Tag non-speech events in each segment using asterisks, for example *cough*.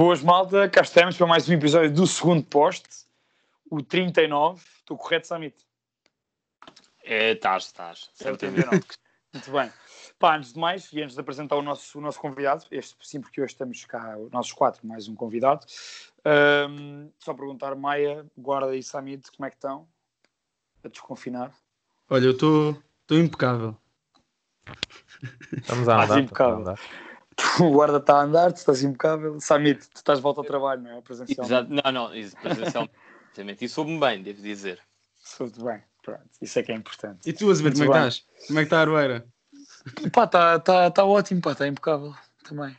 Boas malta, cá estamos para mais um episódio do segundo poste, o 39. Estou correto, Samit? É, estás, estás. É o 39. *laughs* Muito bem. Pá, antes de mais, e antes de apresentar o nosso, o nosso convidado, este sim, porque hoje estamos cá, os nossos quatro, mais um convidado, um, só perguntar, Maia, Guarda e Samit, como é que estão? A desconfinar? Olha, eu estou impecável. Estamos a andar. impecável. *laughs* O guarda está a andar, tu estás impecável. Samit, tu estás de volta ao trabalho, não é? Presencial. Exato. Não, não, presencialmente. E soube-me bem, devo dizer. Soube-te bem, pronto. Isso é que é importante. E tu, Azevedo, como é que estás? Como é que está a Aroeira? Pá, está tá, tá ótimo, pá, está impecável também.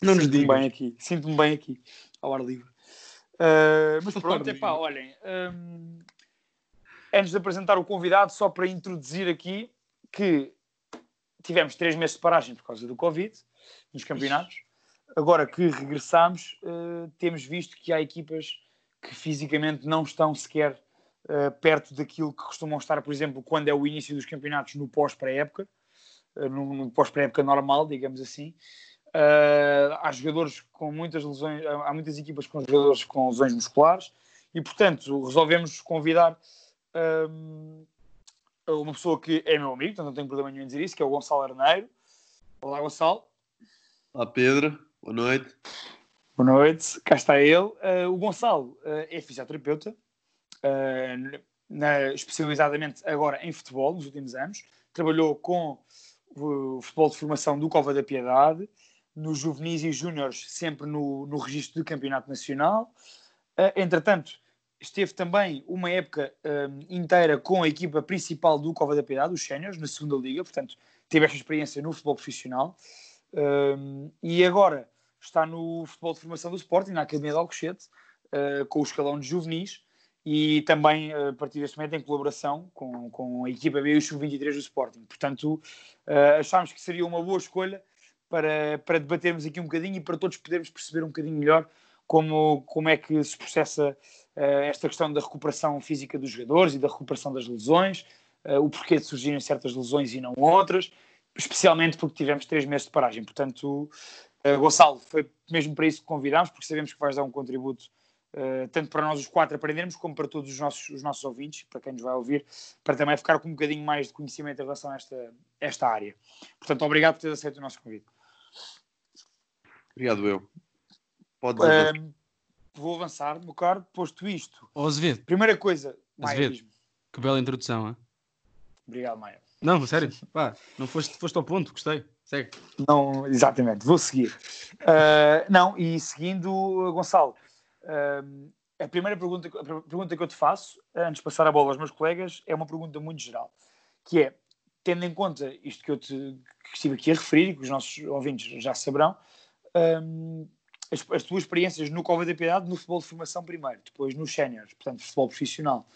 Não nos Sinto-me bem aqui, sinto-me bem aqui, ao ar livre. Uh, mas pronto, é pá, olhem. Um, antes de apresentar o convidado, só para introduzir aqui que tivemos três meses de paragem por causa do Covid nos campeonatos. Agora que regressámos, uh, temos visto que há equipas que fisicamente não estão sequer uh, perto daquilo que costumam estar, por exemplo, quando é o início dos campeonatos no pós-pré-época, uh, no, no pós-pré-época normal, digamos assim. há jogadores com muitas lesões, há muitas equipas com jogadores com lesões musculares e, portanto, resolvemos convidar um, uma pessoa que é meu amigo, então não tenho problema nenhum em dizer isso, que é o Gonçalo Arneiro. Olá, Gonçalo. Olá, Pedro. Boa noite. Boa noite. Cá está ele. Uh, o Gonçalo uh, é fisioterapeuta, uh, na, especializadamente agora em futebol, nos últimos anos. Trabalhou com o futebol de formação do Cova da Piedade, nos juvenis e júniores, sempre no, no registro do Campeonato Nacional. entretanto, esteve também uma época um, inteira com a equipa principal do Cova da Piedade, os Séniores, na segunda liga, portanto teve esta experiência no futebol profissional um, e agora está no futebol de formação do Sporting, na Academia de Alcochete, uh, com o escalão de juvenis e também uh, a partir deste momento em colaboração com, com a equipa B e o Sub-23 do Sporting. Portanto, uh, achámos que seria uma boa escolha para, para debatermos aqui um bocadinho e para todos podermos perceber um bocadinho melhor como, como é que se processa uh, esta questão da recuperação física dos jogadores e da recuperação das lesões, uh, o porquê de surgirem certas lesões e não outras, especialmente porque tivemos três meses de paragem. Portanto, uh, Gonçalo, foi mesmo para isso que convidámos, porque sabemos que vais dar um contributo tanto para nós os quatro aprendermos, como para todos os nossos, os nossos ouvintes, para quem nos vai ouvir, para também ficar com um bocadinho mais de conhecimento em relação a esta, esta área. Portanto, obrigado por teres aceito o nosso convite. Obrigado, eu. Pode um, vou avançar, meu caro, posto isto. Oh, Azevedo. Primeira coisa, Maia, Que bela introdução, hein? Obrigado, Maia. Não, sério, pá, não foste, foste ao ponto, gostei. Segue. Não, exatamente, vou seguir. Uh, não, e seguindo, Gonçalo, uh, a primeira pergunta, a pergunta que eu te faço, antes de passar a bola aos meus colegas, é uma pergunta muito geral, que é, tendo em conta isto que eu te, que estive aqui a referir, e que os nossos ouvintes já saberão, um, as, as tuas experiências no Cova da Piedade no futebol de formação primeiro, depois nos séniores, portanto, futebol profissional,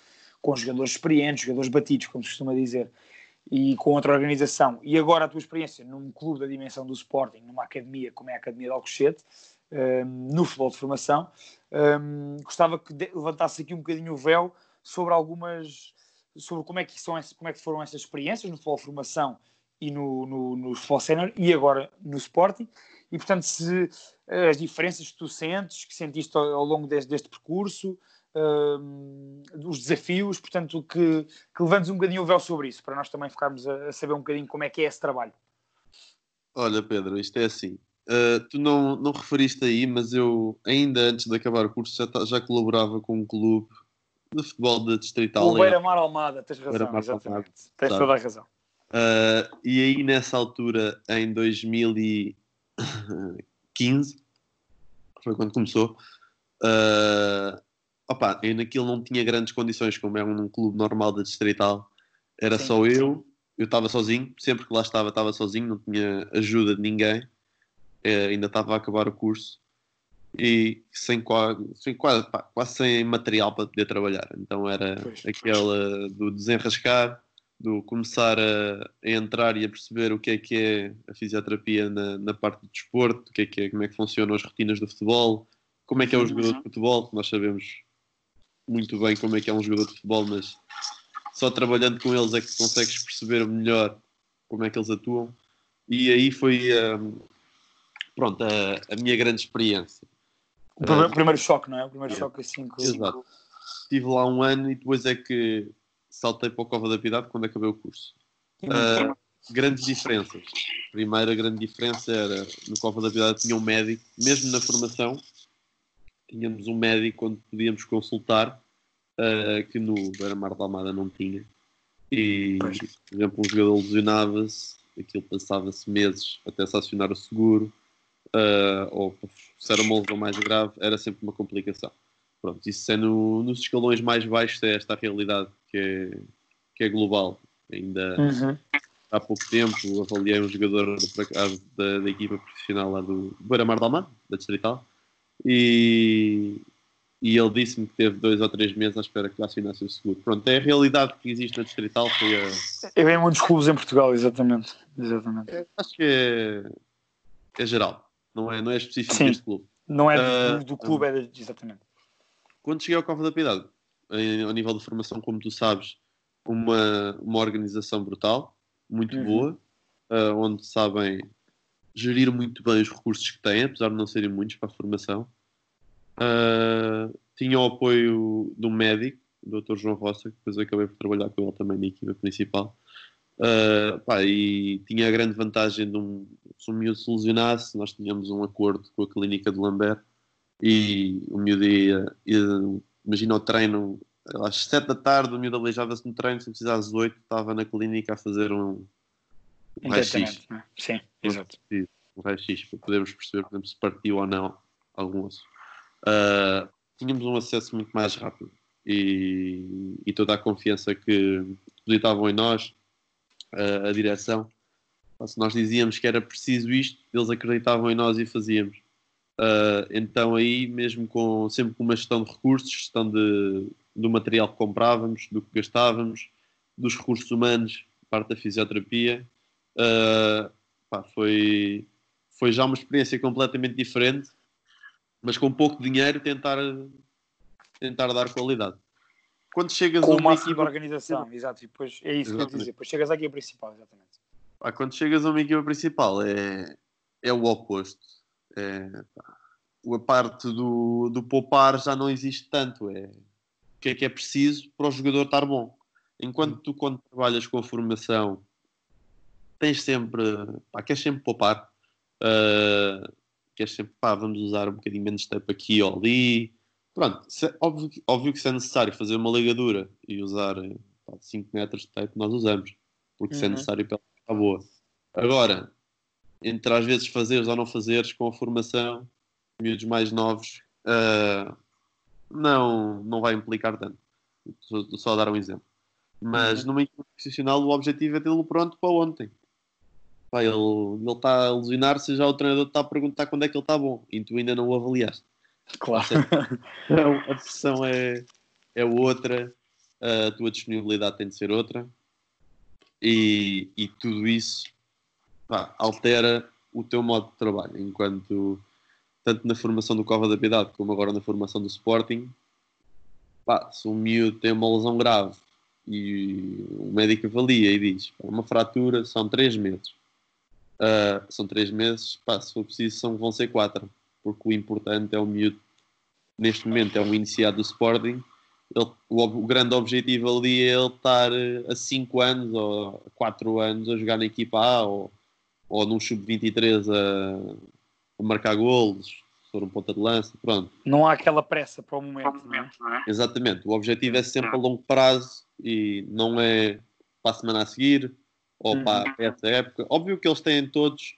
com jogadores experientes, jogadores batidos, como se costuma dizer, e com outra organização, e agora a tua experiência num clube da dimensão do Sporting, numa academia como é a Academia de Alcochete, um, no futebol de formação, um, gostava que levantasse aqui um bocadinho o véu sobre algumas sobre como é que são como é que foram essas experiências no futebol de formação e no, no, no futebol sénior e agora no Sporting e portanto se eh, as diferenças que tu sentes, que sentiste ao, ao longo deste, deste percurso, um, os desafios, portanto que, que levantes um bocadinho o véu sobre isso, para nós também ficarmos a, a, saber um bocadinho como é que é esse trabalho. Olha Pedro, isto é assim, uh, tu não, não referiste aí, mas eu ainda antes de acabar o curso já, já colaborava com um clube de futebol de distrital. O Beira-Mar Almada, tens razão, exatamente. Almada, tens toda a razão. Uh, e aí nessa altura, em 2015, foi quando começou, uh, opa, eu naquilo não tinha grandes condições, como é um clube normal da distrital, era sim, só eu, eu estava sozinho, sempre que lá estava, estava sozinho, não tinha ajuda de ninguém, uh, ainda estava a acabar o curso e sem, quase, sem quase, pá, quase sem material para poder trabalhar. Então era pois, aquela do desenrascar, do começar a, a, entrar e a perceber o que é que é a fisioterapia na, na parte do desporto, o que é que é, como é que funcionam as rotinas do futebol, como é que é um jogador de futebol, nós sabemos muito bem como é que é um jogador de futebol, mas só trabalhando com eles é que consegues perceber melhor como é que eles atuam. E aí foi um, pronto, a, a minha grande experiência. O primeiro, o primeiro choque, não é? O primeiro choque assim que... Exato. Estive lá um ano e depois é que saltei para o Cova da Piedade quando acabei o curso. Ah, grandes diferenças. Primeira grande diferença era no Cova da Piedade tinha um médico, mesmo na formação, tínhamos um médico onde podíamos consultar, ah, que no Beira-Mar da Almada não tinha. E, Pois. por exemplo, um jogador lesionava-se, aquilo passava-se meses até se acionar o seguro, ah, ou se era uma lesão mais grave, era sempre uma complicação. Pronto, isso é no- nos escalões mais baixos, é esta a realidade que é, que é global. Ainda Uhum. há pouco tempo avaliei um jogador acaso, da, da equipa profissional lá do Beira-Mar da Almada, da Distrital, e, e ele disse-me que teve dois ou três meses à espera que assinasse o seguro. Pronto, é a realidade que existe na Distrital, foi a, venho em muitos clubes em Portugal, exatamente. exatamente. é- acho que é, é geral, não é, não é específico Sim. deste clube. Não é do, do clube, é de, exatamente. quando cheguei ao Cova da Piedade, ao nível de formação, como tu sabes, uma, uma organização brutal, muito Uhum. boa, ah, onde sabem gerir muito bem os recursos que têm, apesar de não serem muitos para a formação. Ah, tinha o apoio do médico, o Dr. João Roça, que depois eu acabei por trabalhar com ele também na equipa principal. Ah, pá, e tinha a grande vantagem de um, se um miúdo se lesionasse, nós tínhamos um acordo com a clínica de Lambert e o miúdo ia, ia- imagina o treino às 7 da tarde, o miúdo aleijava-se no treino, se precisasse às 8, estava na clínica a fazer um, um raio-x, é? Sim, exato. um raio-x para podermos perceber, por exemplo, se partiu ou não algum osso. Ah, tínhamos um acesso muito mais rápido e, e toda a confiança que depositavam em nós, ah, a direção. Se nós dizíamos que era preciso isto, eles acreditavam em nós e fazíamos. Ah, então aí, mesmo com sempre com uma gestão de recursos, gestão de, do material que comprávamos, do que gastávamos, dos recursos humanos, parte da fisioterapia, ah, pá, foi, foi já uma experiência completamente diferente, mas com pouco dinheiro tentar, tentar dar qualidade. Quando chegas Com a uma máximo de equipa, organização, exato. E depois é isso que eu Exatamente. dizer. Depois chegas aqui ao principal, exatamente. pá, quando chegas a uma equipa principal é, é o oposto. É, a parte do, do poupar já não existe tanto. É o que é que é preciso para o jogador estar bom. Enquanto tu, quando trabalhas com a formação, tens sempre, pá, queres sempre poupar. Ah, queres sempre, pá, vamos usar um bocadinho menos tape aqui ou ali. Pronto, se- óbvio, que- óbvio que se é necessário fazer uma ligadura e usar 5 metros de tape, nós usamos, porque se é Uhum. necessário para ela ficar boa. Agora, entre às vezes fazeres ou não fazeres com a formação, miúdos mais novos, ah, não, não vai implicar tanto. Só, só dar um exemplo. Mas Uhum. numa equipe profissional, o objetivo é tê-lo pronto para ontem. Pá, ele ele está a lesionar-se, já o treinador está a perguntar quando é que ele está bom e tu ainda não o avaliaste. Claro. Então, a pressão é, é outra, a tua disponibilidade tem de ser outra e, e tudo isso pá, altera o teu modo de trabalho. Enquanto, tanto na formação do Cova da Piedade como agora na formação do Sporting, pá, se um miúdo tem uma lesão grave e o médico avalia e diz pá, uma fratura são três meses. Ah, são três meses, pá, se for preciso, são, vão ser quatro porque o importante é o miúdo, neste momento é um iniciado do Sporting, ele- o, o grande objetivo ali é ele estar a 5 anos ou a 4 anos a jogar na equipa A ou, ou num sub-23 a, a marcar golos, se for um ponta de lança, pronto. Não há aquela pressa para o momento, não é? Exatamente, o objetivo é sempre a longo prazo e não é para a semana a seguir ou Uhum. para essa época. Óbvio que eles têm todos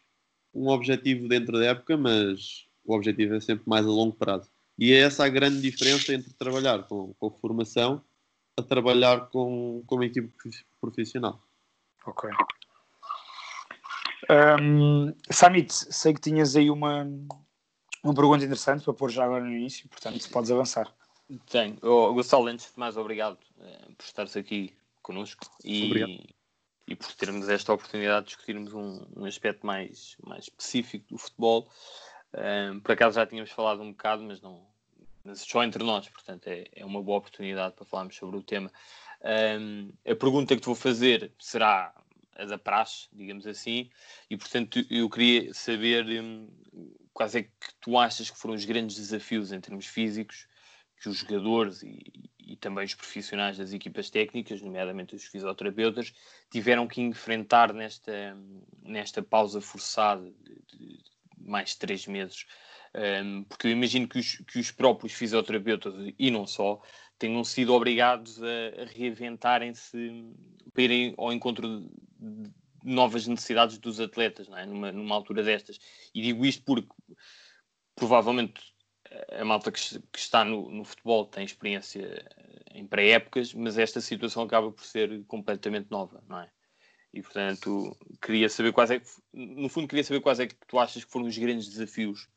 um objetivo dentro da época, mas o objetivo é sempre mais a longo prazo. E é essa a grande diferença entre trabalhar com, com formação a trabalhar com, com uma equipe profi- profissional. Ok. Um, Samit, sei que tinhas aí uma, uma pergunta interessante para pôr já agora no início, portanto, podes avançar. Tenho. Oh, Gonçalo, antes de mais, obrigado eh, por estares aqui connosco Obrigado. e, e por termos esta oportunidade de discutirmos um, um aspecto mais, mais específico do futebol. Um, por acaso já tínhamos falado um bocado, mas não mas só entre nós, portanto é, é uma boa oportunidade para falarmos sobre o tema. Um, a pergunta que te vou fazer será a da praxe, digamos assim, e portanto eu queria saber hum, quais é que tu achas que foram os grandes desafios em termos físicos que os jogadores e, e também os profissionais das equipas técnicas, nomeadamente os fisioterapeutas, tiveram que enfrentar nesta, nesta pausa forçada de, de mais três meses. Um, porque eu imagino que os, que os próprios fisioterapeutas, e não só, tenham sido obrigados a, a reinventarem-se para irem ao encontro novas necessidades dos atletas, é? numa, numa altura destas. E digo isto porque provavelmente a malta que, que está no, no, futebol tem experiência em pré-épocas, mas esta situação acaba por ser completamente nova, não é? E portanto, queria saber quais é que, no fundo, queria saber quais é que tu achas que foram os grandes desafios,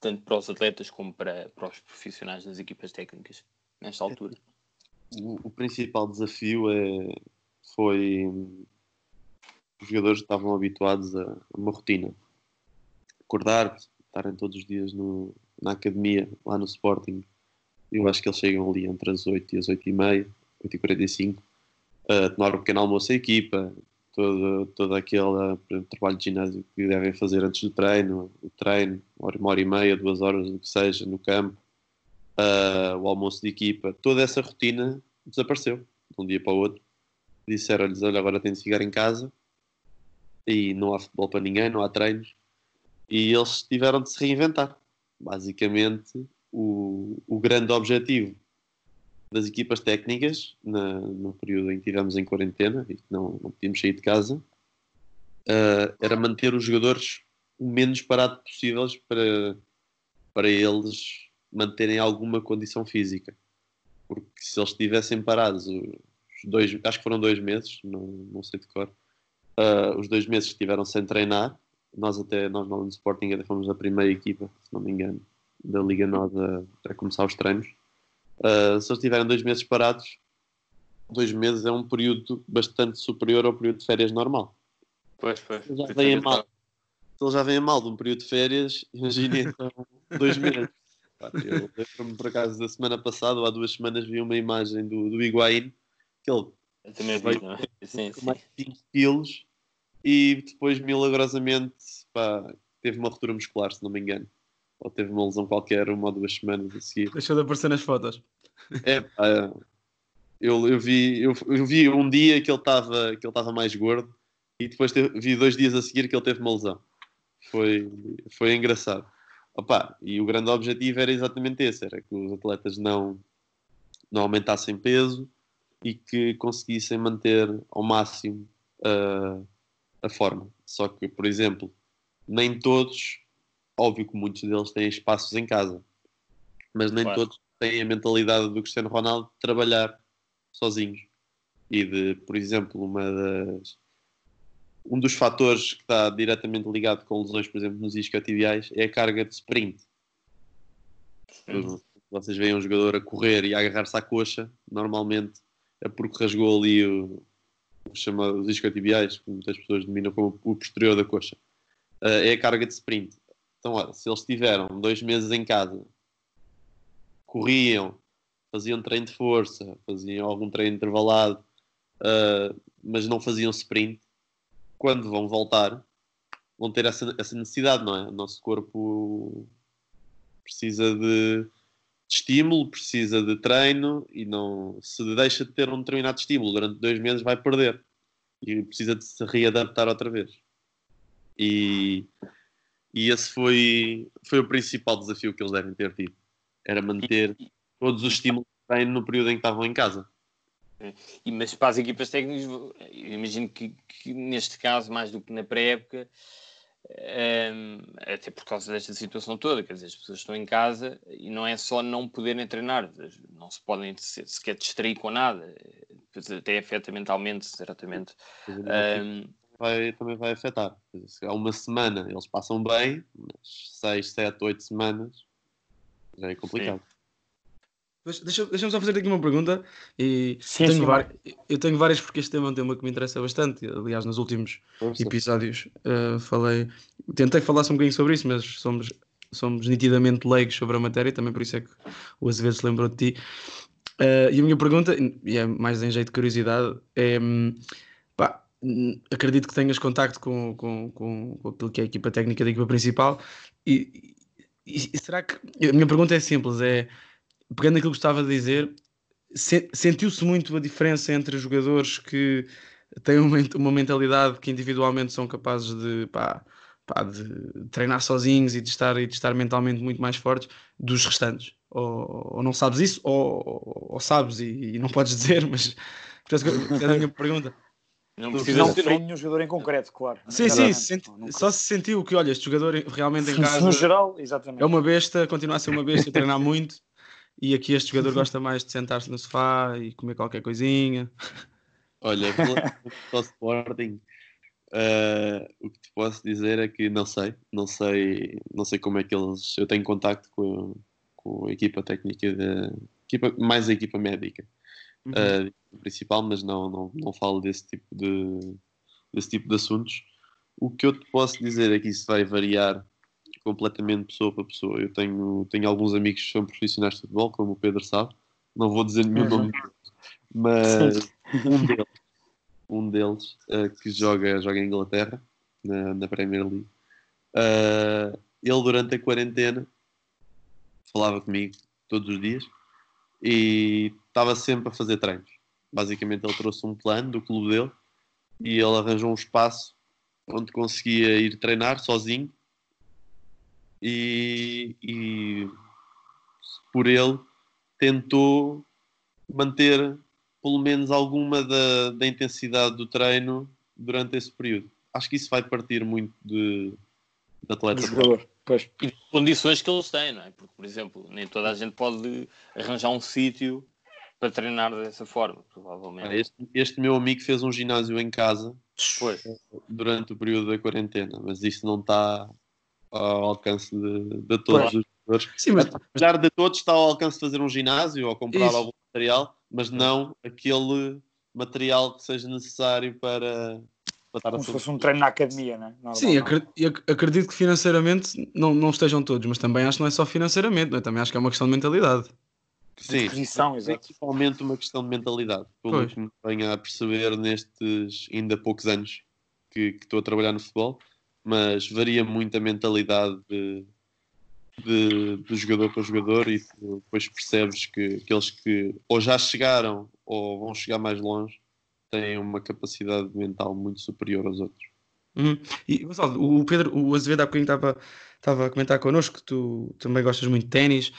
tanto para os atletas como para, para os profissionais das equipas técnicas, nesta altura. O, o principal desafio é, foi os jogadores estavam habituados a uma rotina. Acordar, estarem todos os dias no, na academia, lá no Sporting. Eu acho que eles chegam ali entre as 8 e as 8 e meia, 8 e 45, a tomar um pequeno almoço a equipa, todo, todo aquele trabalho de ginásio que devem fazer antes do treino, o treino, uma hora e meia, duas horas, o que seja, no campo, uh, o almoço de equipa, toda essa rotina desapareceu de um dia para o outro. Disseram-lhes: Olha, agora tem de ficar em casa e não há futebol para ninguém, não há treinos e eles tiveram de se reinventar. Basicamente, o, o grande objetivo das equipas técnicas, na, no período em que estivemos em quarentena e que não, não podíamos sair de casa, uh, era manter os jogadores o menos parados possíveis para, para eles manterem alguma condição física. Porque se eles estivessem parados os dois, acho que foram dois meses, não, não sei de cor, uh, os dois meses que estiveram sem treinar, nós até, nós no Sporting até fomos a primeira equipa, se não me engano, da Liga Nova a começar os treinos. Uh, se eles estiverem dois meses parados, dois meses é um período bastante superior ao período de férias normal. Pois, pois. Se já vêm mal, se eles já vêm mal de um período de férias, imaginem *laughs* então dois meses. Eu lembro-me por acaso da semana passada, ou há duas semanas, vi uma imagem do, do Higuaín, que ele eu também vi, não é? Sim, sim. mais de 5 quilos e depois milagrosamente pá, teve uma ruptura muscular, se não me engano. Ou teve uma lesão qualquer uma ou duas semanas a seguir. Deixou de aparecer nas fotos. É, pá, eu, eu, vi, eu, eu, vi um dia que ele estava que ele estava mais gordo e depois teve, vi dois dias a seguir que ele teve uma lesão. Foi, foi engraçado. Opa, e o grande objetivo era exatamente esse, era que os atletas não, não aumentassem peso e que conseguissem manter ao máximo uh, a forma. Só que, por exemplo, nem todos, óbvio que muitos deles têm espaços em casa, mas nem claro. todos têm a mentalidade do Cristiano Ronaldo de trabalhar sozinhos. E de, por exemplo, uma das. Um dos fatores que está diretamente ligado com lesões, por exemplo, nos isquiotibiais, é a carga de sprint. Sim. Vocês veem um jogador a correr e a agarrar-se à coxa, normalmente é porque rasgou ali o, chamados isquiotibiais, que muitas pessoas denominam como o posterior da coxa, uh, é a carga de sprint. Então, olha, se eles tiveram dois meses em casa, corriam, faziam treino de força, faziam algum treino intervalado, uh, mas não faziam sprint, quando vão voltar, vão ter essa, essa necessidade, não é? O nosso corpo precisa de de estímulo, precisa de treino e não se deixa de ter um determinado estímulo durante dois meses vai perder e precisa de se readaptar outra vez. E, e esse foi, foi o principal desafio que eles devem ter tido. Era manter todos os estímulos de treino no período em que estavam em casa. E, mas para as equipas técnicas, imagino que, que, neste caso, mais do que na pré-época, um, até por causa desta situação toda, quer dizer, as pessoas estão em casa e não é só não poderem treinar, não se podem sequer distrair com nada, até afeta mentalmente, certamente. Um, vai, também vai afetar. Se há uma semana eles passam bem, mas 6, 7, 8 semanas já é complicado. Sim. Deixa-me deixa só fazer aqui uma pergunta. E sim, tenho sim, eu tenho várias porque este tema é um tema que me interessa bastante. Aliás, nos últimos episódios uh, falei, tentei falar um bocadinho sobre isso, mas somos, somos nitidamente leigos sobre a matéria, e também por isso é que o Azevedo se lembrou de ti. Uh, e a minha pergunta, e é mais em jeito de curiosidade, é pá, acredito que tenhas contacto com, com, com, com aquilo que é a equipa técnica da equipa principal. E, e, e, será que. A minha pergunta é simples: é pegando aquilo que estava a dizer, se, sentiu-se muito a diferença entre jogadores que têm uma, uma mentalidade que individualmente são capazes de. Pá, pá, de treinar sozinhos e de estar, e de estar mentalmente muito mais fortes dos restantes. Ou, ou não sabes isso, ou, ou sabes e, e, não podes dizer, mas é a minha pergunta. Não precisa não define nenhum jogador em concreto, claro. Sim, sim, senti, não, só se sentiu que, olha, este jogador realmente em casa. No geral, exatamente. É uma besta, continua a ser uma besta, treinar muito. E aqui este jogador gosta mais de sentar-se no sofá e comer qualquer coisinha. Olha, para *laughs* o Sporting, Uh, o que te posso dizer é que não sei, não sei, não sei como é que eles. Eu tenho contacto com, com a equipa técnica, de, equipa, mais a equipa médica uhum. uh, principal, mas não, não, não falo desse tipo de desse tipo de assuntos. O que eu te posso dizer é que isso vai variar completamente pessoa para pessoa. Eu tenho, tenho alguns amigos que são profissionais de futebol, como o Pedro sabe, não vou dizer nenhum uhum. nome, mas *laughs* um deles um deles uh, que joga, joga em Inglaterra, na, na Premier League. Uh, ele, durante a quarentena, falava comigo todos os dias e estava sempre a fazer treinos. Basicamente, ele trouxe um plano do clube dele e ele arranjou um espaço onde conseguia ir treinar sozinho e, e por ele tentou manter pelo menos alguma da, da intensidade do treino durante esse período. Acho que isso vai partir muito de, de atleta. jogador. Pois. E de condições que eles têm, não é? Porque, por exemplo, nem toda a gente pode arranjar um sítio para treinar dessa forma, provavelmente. Este, este, meu amigo fez um ginásio em casa pois. durante o período da quarentena, mas isso não está ao alcance de, de todos pois. os jogadores. Sim, mas... Apesar de todos, está ao alcance de fazer um ginásio ou comprar isso. algum material, mas não aquele material que seja necessário para, para estar Como a se fosse um treino na academia, né? Normal, Sim, acredito, acredito que financeiramente não, não estejam todos, mas também acho que não é só financeiramente, é? também acho que é uma questão de mentalidade. Sim, posição, principalmente uma questão de mentalidade, pelo que me venho a perceber nestes ainda poucos anos que, que estou a trabalhar no futebol, mas varia muito a mentalidade de, de, jogador para jogador e depois percebes que aqueles que ou já chegaram ou vão chegar mais longe têm uma capacidade mental muito superior aos outros. Uhum. E Gonçalo, o Pedro, o Azevedo há bocadinho estava a comentar connosco que tu também gostas muito de ténis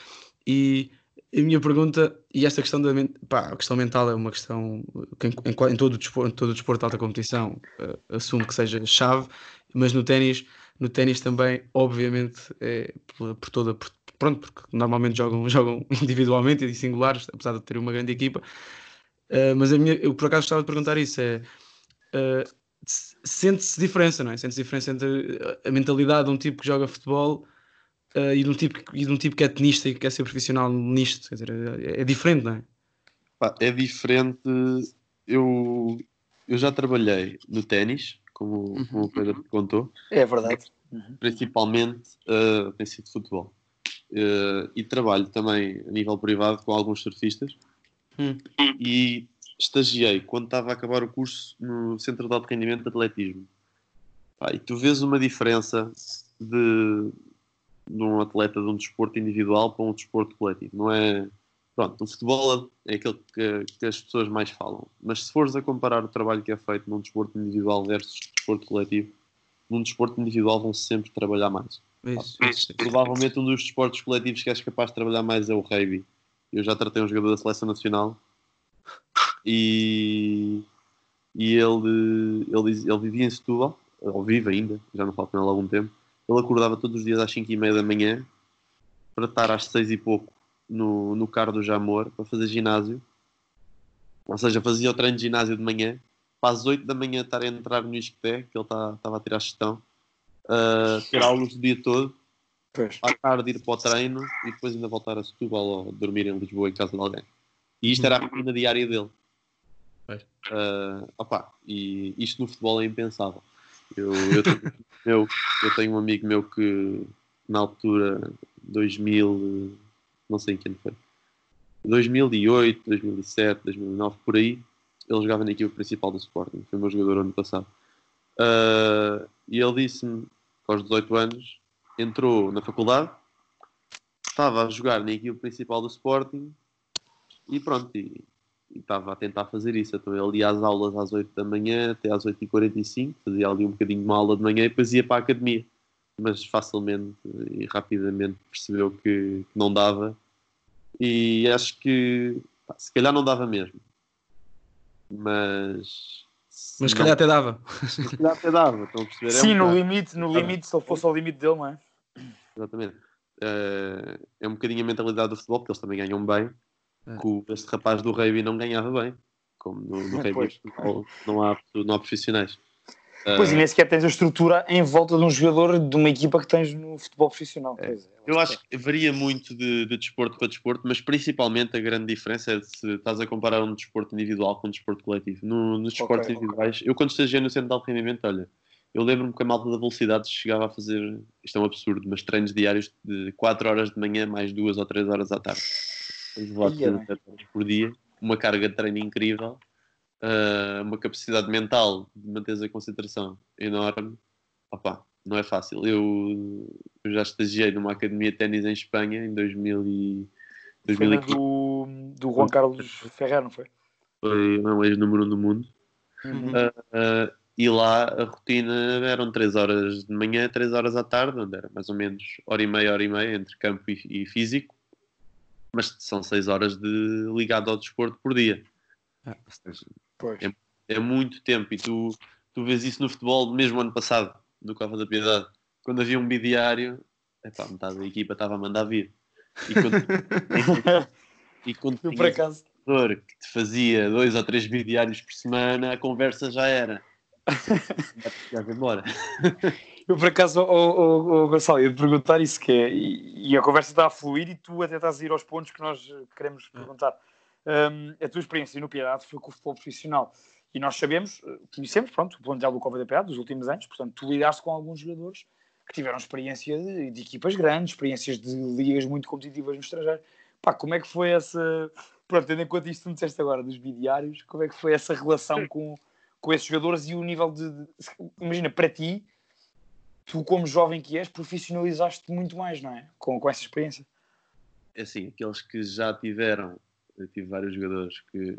e a minha pergunta, e esta questão da pá, a questão mental é uma questão que em, em, todo o desporto, em todo o desporto de alta competição uh, assumo que seja chave, mas no ténis no ténis também, obviamente, é por, por toda. Por, pronto, porque normalmente jogam, *laughs* jogam individualmente e singulares, apesar de ter uma grande equipa. Uh, mas a minha, eu por acaso gostava de perguntar isso: é. Uh, sente-se diferença, não é? Sente-se diferença entre a mentalidade de um tipo que joga futebol uh, e, de um tipo, e de um tipo que é tenista e que quer ser profissional nisto. Quer dizer, é, é diferente, não é? É diferente. Eu, eu já trabalhei no ténis como, uhum. como o Pedro contou. É verdade. Uhum. Principalmente uh, tem sido futebol. Uh, e trabalho também a nível privado com alguns surfistas. Uhum. E estagiei quando estava a acabar o curso no Centro de Alto Rendimento de Atletismo. Pá, e tu vês uma diferença de, de um atleta de um desporto individual para um desporto coletivo. Não é Pronto, o futebol é aquele que, que, as pessoas mais falam. Mas se fores a comparar o trabalho que é feito num desporto individual versus desporto coletivo, num desporto individual vão sempre trabalhar mais. Isso, isso. Provavelmente um dos desportos coletivos que és capaz de trabalhar mais é o rugby. Eu já tratei um jogador da seleção nacional e, e ele, ele, ele vivia em Setúbal, ou vive ainda, já não falo com ele há algum tempo. Ele acordava todos os dias às 5 e meia da manhã para estar às 6 e pouco no, no Cardo Jamor para fazer ginásio. Ou seja, fazia o treino de ginásio de manhã, para às 8 da manhã estar a entrar no Isqueté, que ele estava tá, a tirar a gestão, uh, ter aulas o dia todo, pois. à tarde ir para o treino e depois ainda voltar a Setúbal ou dormir em Lisboa em casa de alguém. E isto era a rotina diária dele. Uh, opa, e isto no futebol é impensável. Eu, eu, tenho, meu, eu tenho um amigo meu que na altura 2000 não sei quem foi. 2008, 2007, 2009, por aí, ele jogava na equipa principal do Sporting, foi meu jogador ano passado. Uh, e ele disse-me, aos 18 anos, entrou na faculdade, estava a jogar na equipa principal do Sporting e pronto, e, e estava a tentar fazer isso. Então ele ia às aulas às 8 da manhã até às 8h45, fazia ali um bocadinho de uma aula de manhã e depois ia para a academia. Mas facilmente e rapidamente percebeu que, que não dava e acho que pá, se calhar não dava mesmo. Mas mas se calhar até dava. Se calhar até dava, estão a perceber? Sim, é um no limite, no limite, se ele fosse ao limite dele, não é? Exatamente. Uh, é um bocadinho a mentalidade do futebol, porque eles também ganham bem. É. Que este rapaz do Rugby não ganhava bem. Como no, no *laughs* Rugby não há, não há profissionais. Pois, uh, e nem sequer tens a estrutura em volta de um jogador de uma equipa que tens no futebol profissional. É. Eu acho que varia muito de, de, desporto para desporto, mas principalmente a grande diferença é se estás a comparar um desporto individual com um desporto coletivo. No, nos desportos okay, individuais, okay. eu quando estagiei no centro de alto rendimento, olha, eu lembro-me que a malta da velocidade chegava a fazer, isto é um absurdo, mas treinos diários de 4 horas de manhã mais 2 ou 3 horas à tarde. Horas por dia, uma carga de treino incrível, uh, uma capacidade mental de manter a concentração enorme. Opa, não é fácil. Eu, eu já estagiei numa academia de ténis em Espanha em 2000 e, 2015. Do, do Juan Carlos Ferrer, não foi? Foi o ex-número um do mundo. Uhum. Uh, uh, e lá a rotina eram 3 horas de manhã, 3 horas à tarde, onde era mais ou menos hora e meia, hora e meia entre campo e, e físico, mas são 6 horas de ligado ao desporto por dia. Ah, é, é, muito tempo e tu, tu vês isso no futebol mesmo ano passado do Cova da Piedade, quando havia um bidiário, epá, metade da equipa estava a mandar vir. E quando, *laughs* e quando eu, por acaso. Um que te fazia dois ou três bidiários por semana, a conversa já era. *laughs* já embora. *laughs* Eu, por acaso, oh, oh, oh, Gonçalo, ia perguntar isso que é, e, e, a conversa está a fluir e tu até estás a ir aos pontos que nós queremos ah. perguntar. Um, a tua experiência no Piedade foi com o futebol profissional. E nós sabemos, eh, conhecemos, pronto, o plantel do Cova da PA dos últimos anos, portanto, tu lidaste com alguns jogadores que tiveram experiência de, de, equipas grandes, experiências de ligas muito competitivas no estrangeiro. Pá, como é que foi essa. Pronto, tendo em conta isto que me disseste agora dos bidiários, como é que foi essa relação com, com esses jogadores e o nível de, de. Imagina, para ti, tu, como jovem que és, profissionalizaste muito mais, não é? Com, com essa experiência. É assim, aqueles que já tiveram eu tive vários jogadores que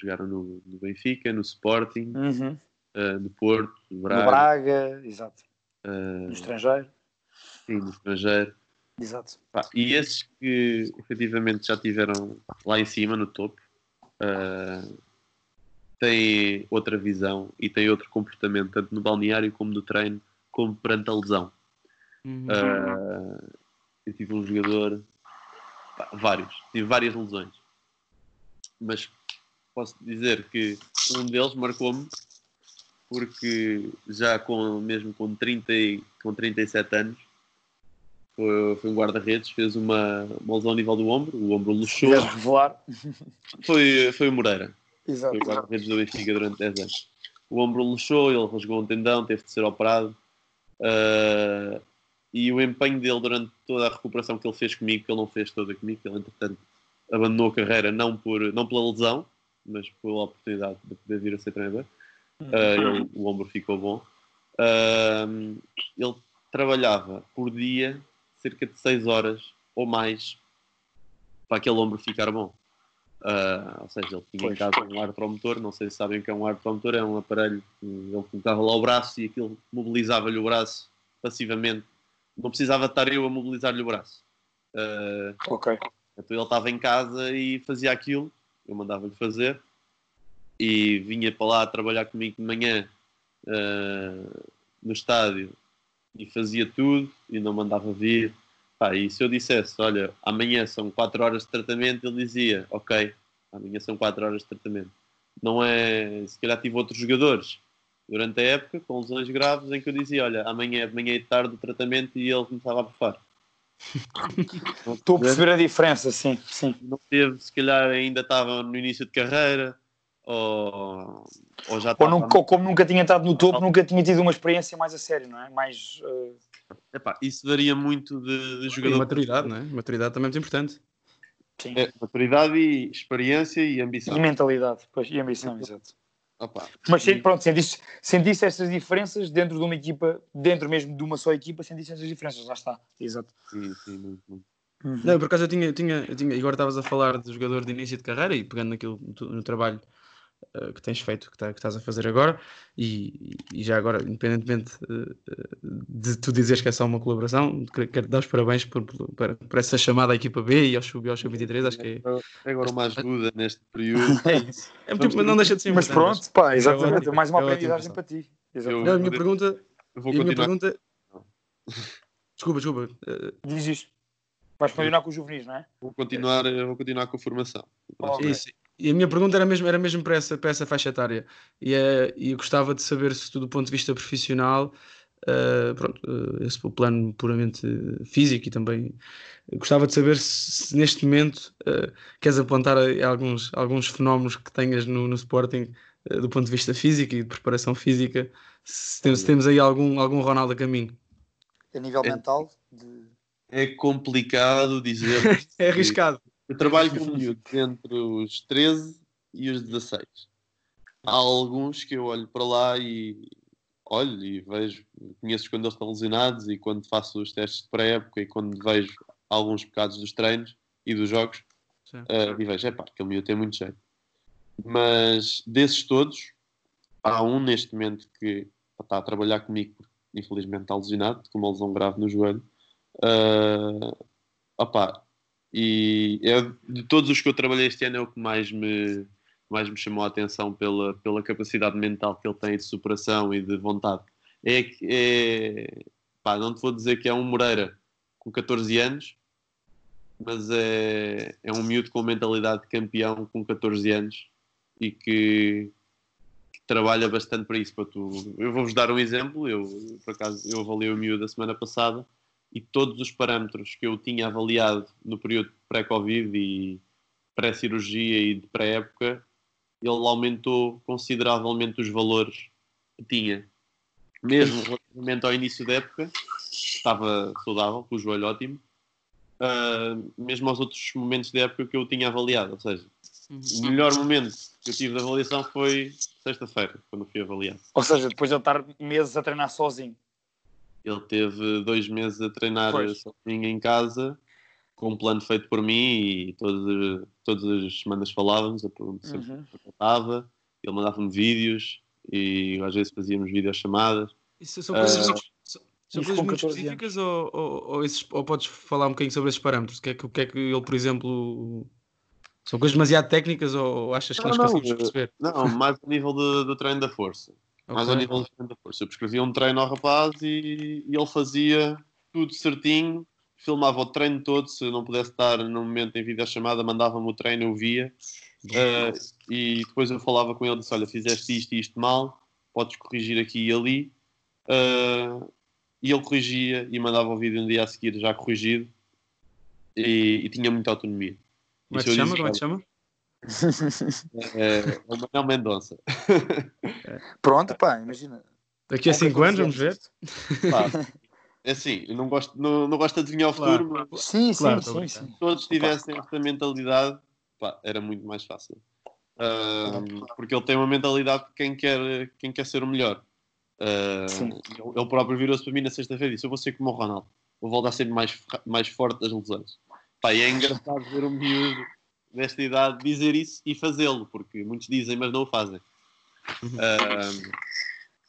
jogaram no, no Benfica, no Sporting, uhum. uh, no Porto, no Braga. No Braga, exato. Uh, no estrangeiro. Sim, no estrangeiro. Exato. Pá, e esses que efetivamente já tiveram lá em cima, no topo, uh, têm outra visão e têm outro comportamento, tanto no balneário como no treino, como perante a lesão. Uhum. Uh, eu tive um jogador, pá, vários, tive várias lesões mas posso dizer que um deles marcou-me porque já com, mesmo com, 30 e, com 37 anos foi, foi um guarda-redes, fez uma, uma lesão ao nível do ombro, o ombro luxou. revelar? *laughs* Foi, foi o Moreira. Exato. Foi o guarda-redes do Benfica durante 10 anos. O ombro luxou, ele rasgou um tendão, teve de ser operado. Uh, e o empenho dele durante toda a recuperação que ele fez comigo, que ele não fez toda comigo, que ele entretanto abandonou a carreira não, por, não pela lesão, mas pela oportunidade de poder vir a ser treinador. Uh, o ombro ficou bom. Uh, ele trabalhava por dia cerca de 6 horas ou mais para aquele ombro ficar bom. Uh, ou seja, ele tinha pois, em casa um artromotor, não sei se sabem o que é um artromotor, é um aparelho que ele colocava lá o braço e aquilo mobilizava-lhe o braço passivamente. Não precisava estar eu a mobilizar-lhe o braço. Uh, ok. Então ele estava em casa e fazia aquilo, eu mandava-lhe fazer, e vinha para lá trabalhar comigo de manhã uh, no estádio e fazia tudo e não mandava vir. Pá, e se eu dissesse, olha, amanhã são 4 horas de tratamento, ele dizia, ok, amanhã são 4 horas de tratamento. Não é, se calhar tive outros jogadores durante a época com lesões graves em que eu dizia, olha, amanhã é de manhã e de tarde o tratamento e ele começava a bufar. *laughs* Estou a perceber a diferença, sim, sim. Não teve, se calhar ainda estava no início de carreira, ou, ou já ou, nunca, ou como nunca tinha estado no topo, nunca tinha tido uma experiência mais a sério, não é? Mais. Uh... Epá, isso varia muito de, de jogador. E maturidade, não é? Maturidade também é muito importante. Sim. É maturidade e experiência e ambição. E mentalidade, pois, e ambição, exato. Opa, Mas sim, pronto, sentiste, sentiste estas diferenças dentro de uma equipa, dentro mesmo de uma só equipa, sentiste estas diferenças, lá está, exato. sim, sim, muito, muito. Não, por acaso eu tinha, eu tinha, eu tinha, e agora estavas a falar de jogador de início de carreira e pegando naquilo no, no trabalho que tens feito, que, tá, que, estás a fazer agora, e, e já agora, independentemente uh, de tu dizeres que é só uma colaboração, quero dar os parabéns por, por, por, essa chamada à equipa B e ao Sub-23, acho que é. Agora uma ajuda neste período. *laughs* é isso. É, tipo, mas não deixa de ser Mas pronto, pá, exatamente, mais uma aprendizagem para ti. Eu, não, a minha pergunta. Eu vou continuar. Minha pergunta... Desculpa, desculpa. Uh... Diz isto. Vais continuar com os juvenis, não é? Vou continuar, vou continuar com a formação. Okay. Isso. E a minha pergunta era mesmo, era mesmo para, essa, para essa faixa etária. E, é, e eu gostava de saber se, do ponto de vista profissional, uh, pronto, uh, esse plano puramente físico e também gostava de saber se, se neste momento uh, queres apontar alguns, alguns fenómenos que tenhas no, no Sporting do ponto de vista físico e de preparação física, se temos, se temos aí algum, algum Ronaldo a caminho. A nível é, mental? De... É complicado dizer. *laughs* é arriscado. Eu trabalho com miúdos entre os 13 e os 16. Há alguns que eu olho para lá e olho e vejo, conheço quando eles estão lesionados e quando faço os testes de pré-época e quando vejo alguns pecados dos treinos e dos jogos uh, e vejo, é pá, aquele miúdo tem muito jeito. Mas desses todos, há um neste momento que está a trabalhar comigo, infelizmente está lesionado, com uma lesão grave no joelho. Uh, opa, e é, de todos os que eu trabalhei este ano é o que mais me, mais me chamou a atenção pela, pela capacidade mental que ele tem de superação e de vontade. É, é pá, não te vou dizer que é um Moreira com 14 anos, mas é, é um miúdo com mentalidade de campeão com 14 anos e que, que trabalha bastante para isso. Para tu. Eu vou-vos dar um exemplo. Eu, por acaso, eu avaliei o miúdo a semana passada e todos os parâmetros que eu tinha avaliado no período pré-Covid e pré-cirurgia e de pré-época, ele aumentou consideravelmente os valores que tinha. Mesmo relativamente ao início da época, estava saudável, com o joelho ótimo, uh, mesmo aos outros momentos da época que eu tinha avaliado. Ou seja, uhum. o melhor momento que eu tive de avaliação foi sexta-feira, quando fui avaliado. Ou seja, depois de ele estar meses a treinar sozinho. Ele teve dois meses a treinar pois. sozinho em casa, com um plano feito por mim e todas, todas as semanas falávamos, sempre uhum. estava, ele mandava-me vídeos e às vezes fazíamos videochamadas. Isso são coisas, uh, são, são coisas muito específicas ou, ou, ou, esses, ou, podes falar um bocadinho sobre esses parâmetros? O que, é que, o que é que ele, por exemplo, são coisas demasiado técnicas ou achas que não, nós não, conseguimos perceber? Não, mais a nível do, do treino da força. Mais ao nível da força. Eu prescrevia um treino ao rapaz e, e, ele fazia tudo certinho, filmava o treino todo. Se não pudesse estar no momento em videochamada, mandava-me o treino, eu via. *laughs* Uh, e depois eu falava com ele disse: Olha, fizeste isto e isto mal, podes corrigir aqui e ali. Uh, e ele corrigia e mandava o vídeo no dia a seguir já corrigido e, e tinha muita autonomia. Como é que chama? Como é que chama? *laughs* É, o Manuel Mendonça. Pronto, pá, imagina. Daqui a 5 anos, vamos ver. Pá, *laughs* é assim, eu não gosto, não, não gosto de adivinhar o futuro, claro. mas sim, sim, claro, sim, sim. se todos tivessem esta mentalidade, pá, era muito mais fácil. Uh, porque ele tem uma mentalidade de quem quer, quem quer ser o melhor. Uh, ele próprio virou-se para mim na sexta-feira e disse: Eu vou ser como o Ronaldo, vou voltar a ser mais, mais forte das lesões. Pá, e é engraçado ver um miúdo nesta idade dizer isso e fazê-lo, porque muitos dizem, mas não o fazem. Uh,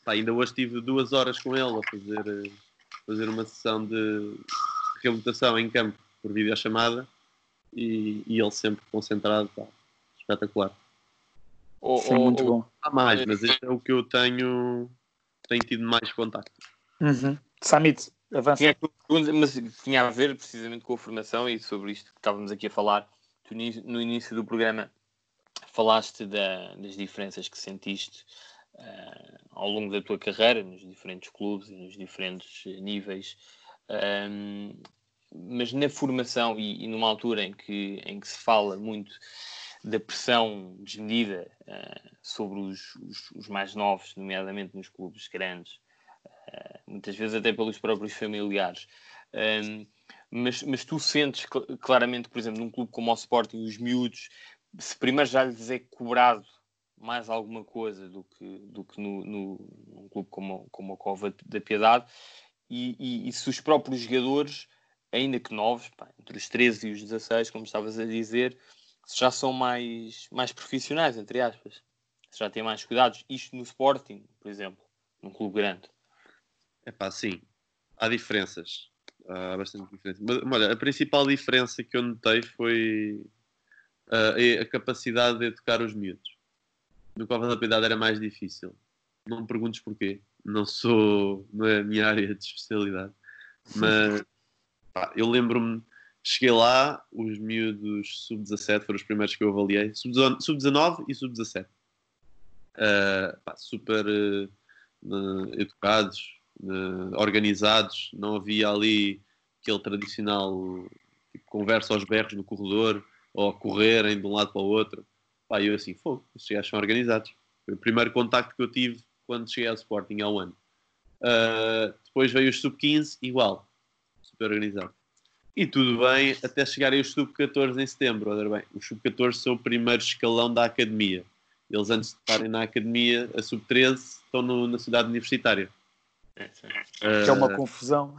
pá, ainda hoje tive duas horas com ele a fazer, fazer uma sessão de reabilitação em campo por videochamada e, e ele sempre concentrado, pá, espetacular. Oh, Sim, muito oh, bom. Há mais, mas este é o que eu tenho, tenho tido mais contacto. Uhum. Samit, avança. Tinha, mas tinha a ver precisamente com a formação e sobre isto que estávamos aqui a falar tu no início do programa falaste da, das diferenças que sentiste uh, ao longo da tua carreira, nos diferentes clubes e nos diferentes níveis, um, mas na formação e, e, numa altura em que, em que se fala muito da pressão desmedida uh, sobre os, os, os, mais novos, nomeadamente nos clubes grandes, uh, muitas vezes até pelos próprios familiares. Mas, mas tu sentes claramente, por exemplo, num clube como o Sporting, os miúdos, se primeiro já lhes é cobrado mais alguma coisa do que, do que no, no, num clube como, como a Cova da Piedade, e, e, e, se os próprios jogadores, ainda que novos, pá, entre os 13 e os 16, como estavas a dizer, já são mais, mais profissionais, entre aspas. Se já têm mais cuidados. Isto no Sporting, por exemplo, num clube grande. É pá, sim. Há diferenças. Há bastante diferença. Mas, olha, a principal diferença que eu notei foi uh, a capacidade de educar os miúdos. No Cova da Piedade era mais difícil. Não me perguntes porquê. Não sou. Não é a minha *laughs* área de especialidade. Mas pá, eu lembro-me. Cheguei lá, os miúdos sub-17 foram os primeiros que eu avaliei. Sub-19 e sub-17. Uh, pá, super uh, educados, uh, organizados. Não havia ali aquele tradicional tipo, conversa aos berros no corredor ou correrem de um lado para o outro. Pá, eu assim, fogo, estes gajos são organizados. Foi o primeiro contacto que eu tive quando cheguei ao Sporting há um ano. Uh, depois veio os sub-15, igual, super organizado. E tudo bem até chegarem os sub-14 em setembro. Bem, os sub-14 são o primeiro escalão da academia. Eles, antes de estarem na academia, a sub-13 estão no, na cidade universitária. É, uh, é uma confusão.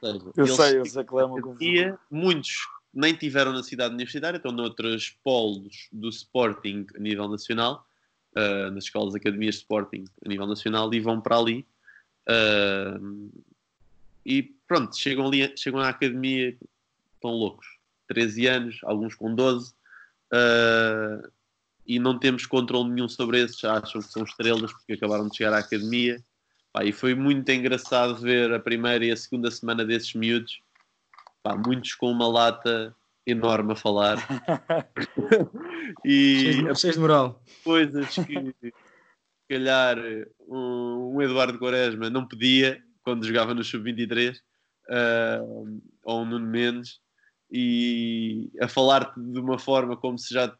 Seja, eu sei, eu sei que é uma confusão. Muitos nem tiveram na cidade universitária, estão noutros polos do Sporting a nível nacional, uh, nas escolas academias de Sporting a nível nacional, e vão para ali. Uh, e pronto, chegam ali, chegam à academia, estão loucos. 13 anos, alguns com 12, uh, ah, e não temos controle nenhum sobre esses, acham que são estrelas porque acabaram de chegar à academia. Pá, e foi muito engraçado ver a primeira e a segunda semana desses miúdos pá, muitos com uma lata enorme a falar. *laughs* e cheio de moral. Coisas que, se calhar, um, um, Eduardo Quaresma não podia quando jogava no Sub-23, uh, ou um Nuno Mendes, e a falar de uma forma como se já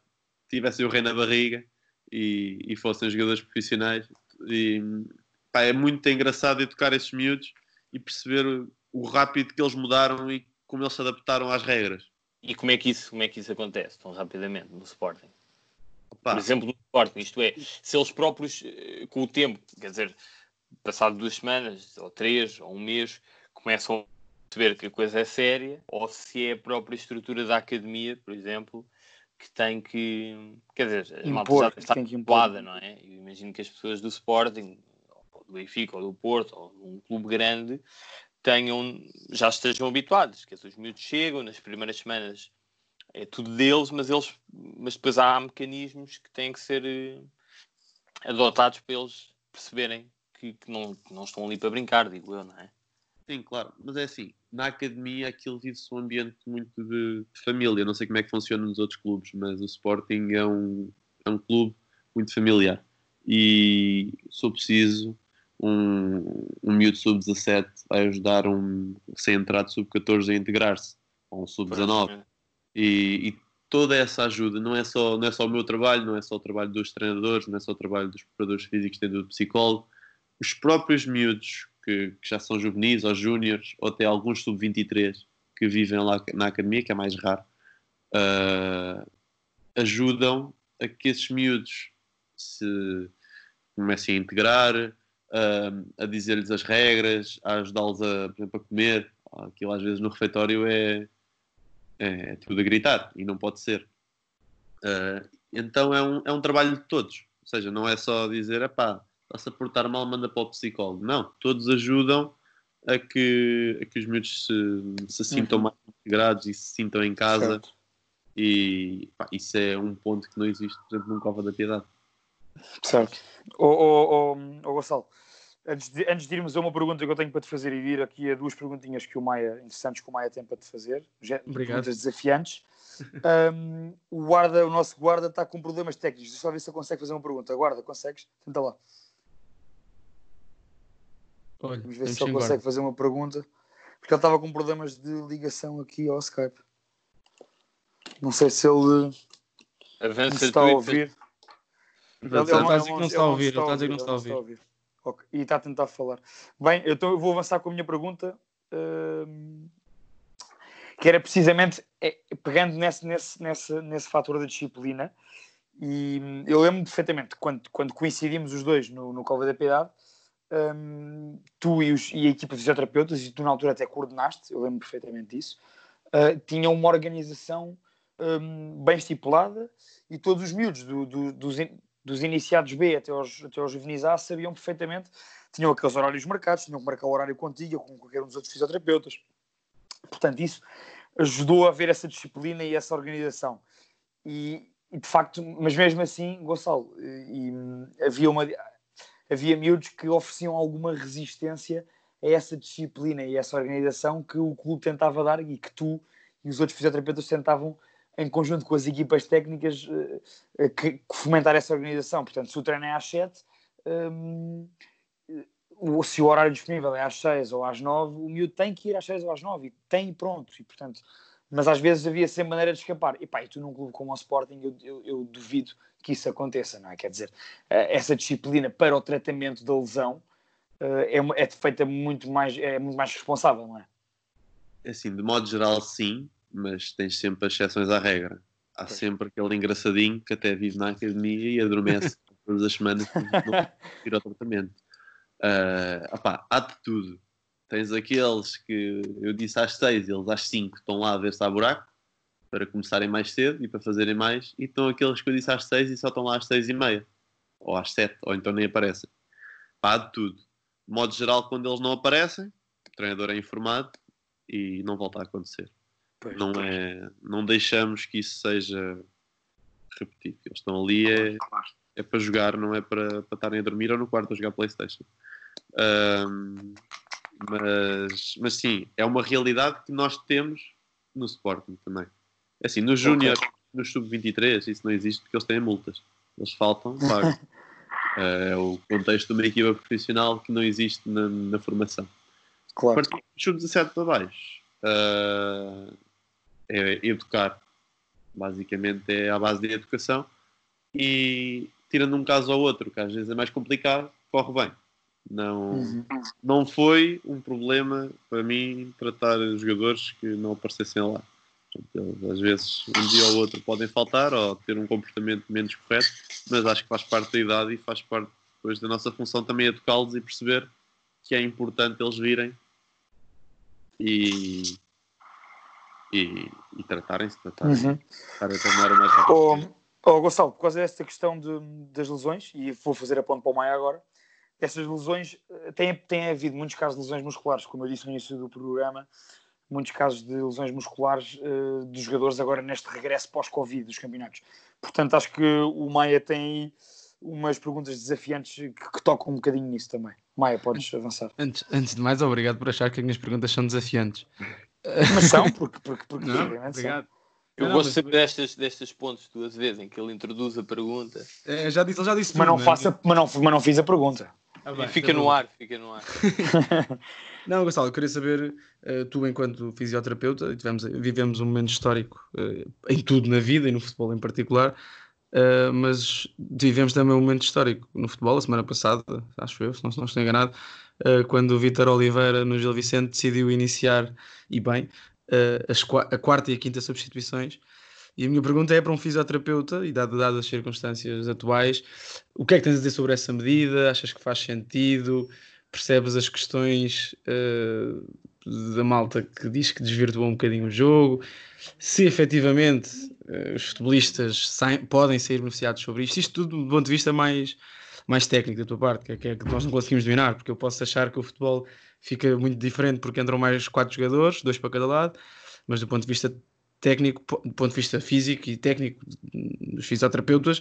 tivessem o rei na barriga e, e fossem jogadores profissionais. E, pá, é muito engraçado educar esses miúdos e perceber o rápido que eles mudaram e como eles se adaptaram às regras. E como é que isso, como é que isso acontece tão rapidamente no Sporting? Opa. Por exemplo, no Sporting, isto é, se eles próprios, eh, com o tempo, quer dizer, passado duas semanas, ou três, ou um mês, começam a perceber que a coisa é séria, ou se é a própria estrutura da academia, por exemplo, que tem que, quer dizer, a malta está ocupada, não é? Eu imagino que as pessoas do Sporting, do Benfica, ou do Porto, ou um clube grande, tenham, já estejam habituados, que os miúdos chegam nas primeiras semanas é tudo deles, mas eles mas depois há mecanismos que têm que ser eh, adotados para eles perceberem que, que, não, que não estão ali para brincar, digo eu, não é? Sim, claro, mas é assim, na academia aquilo vive-se um ambiente muito de, de, família, não sei como é que funciona nos outros clubes, mas o Sporting é um, é um clube muito familiar e sou preciso um, um miúdo sub-17 vai ajudar um recém-entrado sub-14 a integrar-se, ou um sub-19. E, e, toda essa ajuda não é, só, não é só o meu trabalho, não é só o trabalho dos treinadores, não é só o trabalho dos preparadores físicos, tem do psicólogo. Os próprios miúdos que, que já são juvenis ou júniores, ou até alguns sub-23 que vivem lá na academia, que é mais raro, uh, ajudam a que esses miúdos se comecem a integrar, uh, a dizer-lhes as regras, a ajudá-los a, por exemplo, a comer. Aquilo às vezes no refeitório é, é, tudo a gritar e não pode ser. Uh, então é um, é um trabalho de todos. Ou seja, não é só dizer, pá, está-se a portar mal, manda para o psicólogo. Não, todos ajudam a que, a que os miúdos se, se sintam uhum. mais integrados e se sintam em casa. Certo. E pá, isso é um ponto que não existe, por exemplo, num Cova da Piedade. Certo. Ô, ô, ô, ô Gonçalo, antes de, antes de irmos a uma pergunta que eu tenho para te fazer e ir aqui a duas perguntinhas que o Maia, interessantes que o Maia tem para te fazer, já, Obrigado. perguntas desafiantes. Um, o guarda, o nosso guarda está com problemas técnicos. Deixa eu só ver se ele consegue fazer uma pergunta. Guarda, consegues? Tenta lá. Olha, Vamos ver se ele consegue fazer uma pergunta. Porque ele estava com problemas de ligação aqui ao Skype. Não sei se ele, Avança está a ouvir. Ele, está a não está a ouvir. Ele está a dizer que não está a ouvir. Okay. E está a tentar falar. Bem, então eu vou avançar com a minha pergunta. Uh, que era precisamente é, pegando nesse, nesse, nesse, nesse fator da disciplina. E hum, eu lembro perfeitamente quando, quando coincidimos os dois no, no Cova da Piedade, um, tu e, os, e, a equipa de fisioterapeutas, e tu na altura até coordenaste, eu lembro perfeitamente disso, uh, tinham uma organização um, bem estipulada e todos os miúdos do, do, dos, dos iniciados B até aos, até aos juvenis A sabiam perfeitamente, tinham aqueles horários marcados, tinham que marcar o horário contigo, com qualquer um dos outros fisioterapeutas. Portanto, isso ajudou a ver essa disciplina e essa organização. E, e de facto, mas mesmo assim, Gonçalo, e, e, havia uma havia miúdos que ofereciam alguma resistência a essa disciplina e essa organização que o clube tentava dar e que tu e os outros fisioterapeutas tentavam em conjunto com as equipas técnicas uh, que, que, fomentar essa organização. Portanto, se o treino é às 7, um, se o horário disponível é às 6 ou às 9, o miúdo tem que ir às 6 ou às 9 e tem pronto. E, portanto, mas às vezes havia sempre maneira de escapar. E pá, e tu num clube como o Sporting, eu, eu, eu, duvido que isso aconteça, não é? Quer dizer, eh, essa disciplina para o tratamento da lesão eh, é, é feita muito mais, é muito mais responsável, não é? é? Assim, de modo geral, sim, mas tens sempre exceções à regra. Há pois. sempre aquele engraçadinho que até vive na academia e adormece *laughs* todas as semanas para ir ao tratamento. Uh, opá, há de tudo Tens aqueles que eu disse às 6 eles às 5 estão lá a ver se há buraco para começarem mais cedo e para fazerem mais, e estão aqueles que eu disse às 6 e só estão lá às 6 e meia, ou às 7, ou então nem aparecem. Pá, há de tudo. De modo geral, quando eles não aparecem, o treinador é informado e não volta a acontecer. Pois, não, pois. É, não deixamos que isso seja repetido. Eles estão ali é, é para jogar, não é para, para estarem a dormir ou no quarto a jogar Playstation. Um, mas, mas sim, é uma realidade que nós temos no Sporting também. É assim, no Júnior, no Sub-23, isso não existe porque eles têm multas. Eles faltam, claro. *laughs* é o contexto de uma equipa profissional que não existe na, na formação. Claro. Partindo do Sub-17 para baixo, uh, é educar. Basicamente é a base da educação. E tirando um caso ao outro, que às vezes é mais complicado, corre bem. Não, uhum. não foi um problema para mim tratar jogadores que não aparecessem lá. Eles, às vezes, um dia ou outro podem faltar ou ter um comportamento menos correto, mas acho que faz parte da idade e faz parte depois da nossa função também educá-los e perceber que é importante eles virem e, e, e tratarem-se, tratarem-se, uhum. para tornar o mais rápido. Oh, oh, Gonçalo, por causa desta questão de, das lesões, e vou fazer a ponto para o Maia agora, essas lesões, eh, tem, tem havido muitos casos de lesões musculares, como eu disse no início do programa, muitos casos de lesões musculares uh, dos jogadores agora neste regresso pós-Covid dos campeonatos. Portanto, acho que o Maia tem umas perguntas desafiantes que, que, tocam um bocadinho nisso também. Maia, podes avançar. Antes, antes de mais, obrigado por achar que as minhas perguntas são desafiantes. Mas são, porque, porque, porque não, obrigado. São. Eu não, gosto sempre destas, destas pontos duas vezes em que ele introduz a pergunta. É, já disse, ele já disse mas, tudo, não né? faça, mas, não, mas não fiz a pergunta. Ah, bem, fica então no ar, fica no ar. *laughs* não, Gonçalo, eu queria saber, uh, tu enquanto fisioterapeuta, tivemos, vivemos um momento histórico uh, em tudo na vida e no futebol em particular, uh, mas vivemos também um momento histórico no futebol, a semana passada, acho eu, se não, se não estou enganado, quando o Vitor Oliveira no Gil Vicente decidiu iniciar, e bem, as, a quarta e a quinta substituições, e a minha pergunta é para um fisioterapeuta, e dadas as circunstâncias atuais, o que é que tens a dizer sobre essa medida? Achas que faz sentido? Percebes as questões uh, da malta que diz que desvirtuou um bocadinho o jogo? Se efetivamente uh, os futebolistas saem, podem ser beneficiados sobre isto? Isto tudo do ponto de vista mais, mais técnico da tua parte, que é, que é que nós não conseguimos dominar, porque eu posso achar que o futebol fica muito diferente porque entram mais quatro jogadores, dois para cada lado, mas do ponto de vista técnico, do ponto de vista físico e técnico dos fisioterapeutas,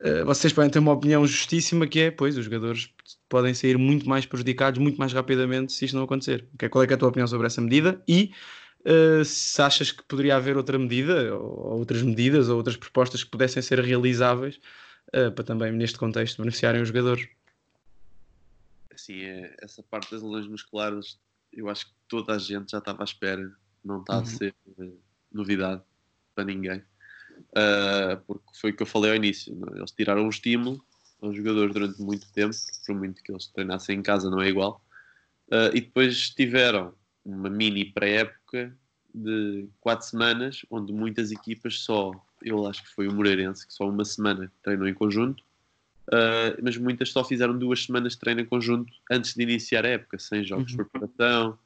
uh, vocês podem ter uma opinião justíssima que é, pois, os jogadores podem sair muito mais prejudicados muito mais rapidamente se isto não acontecer. Okay? Qual é, é a tua opinião sobre essa medida? E uh, se achas que poderia haver outra medida, ou outras medidas, ou outras propostas que pudessem ser realizáveis uh, para também, neste contexto, beneficiarem os jogadores? Assim, é, essa parte das lesões musculares, eu acho que toda a gente já estava à espera, não está uhum. a ser novidade para ninguém. Uh, porque foi o que eu falei ao início. É? Eles tiraram o estímulo aos jogadores durante muito tempo, por muito que eles treinassem em casa, não é igual. Uh, e depois tiveram uma mini pré-época de quatro semanas, onde muitas equipas só, eu acho que foi o Moreirense, que só uma semana treinou em conjunto, uh, mas muitas só fizeram duas semanas de treino em conjunto antes de iniciar a época, sem jogos uhum. de preparação,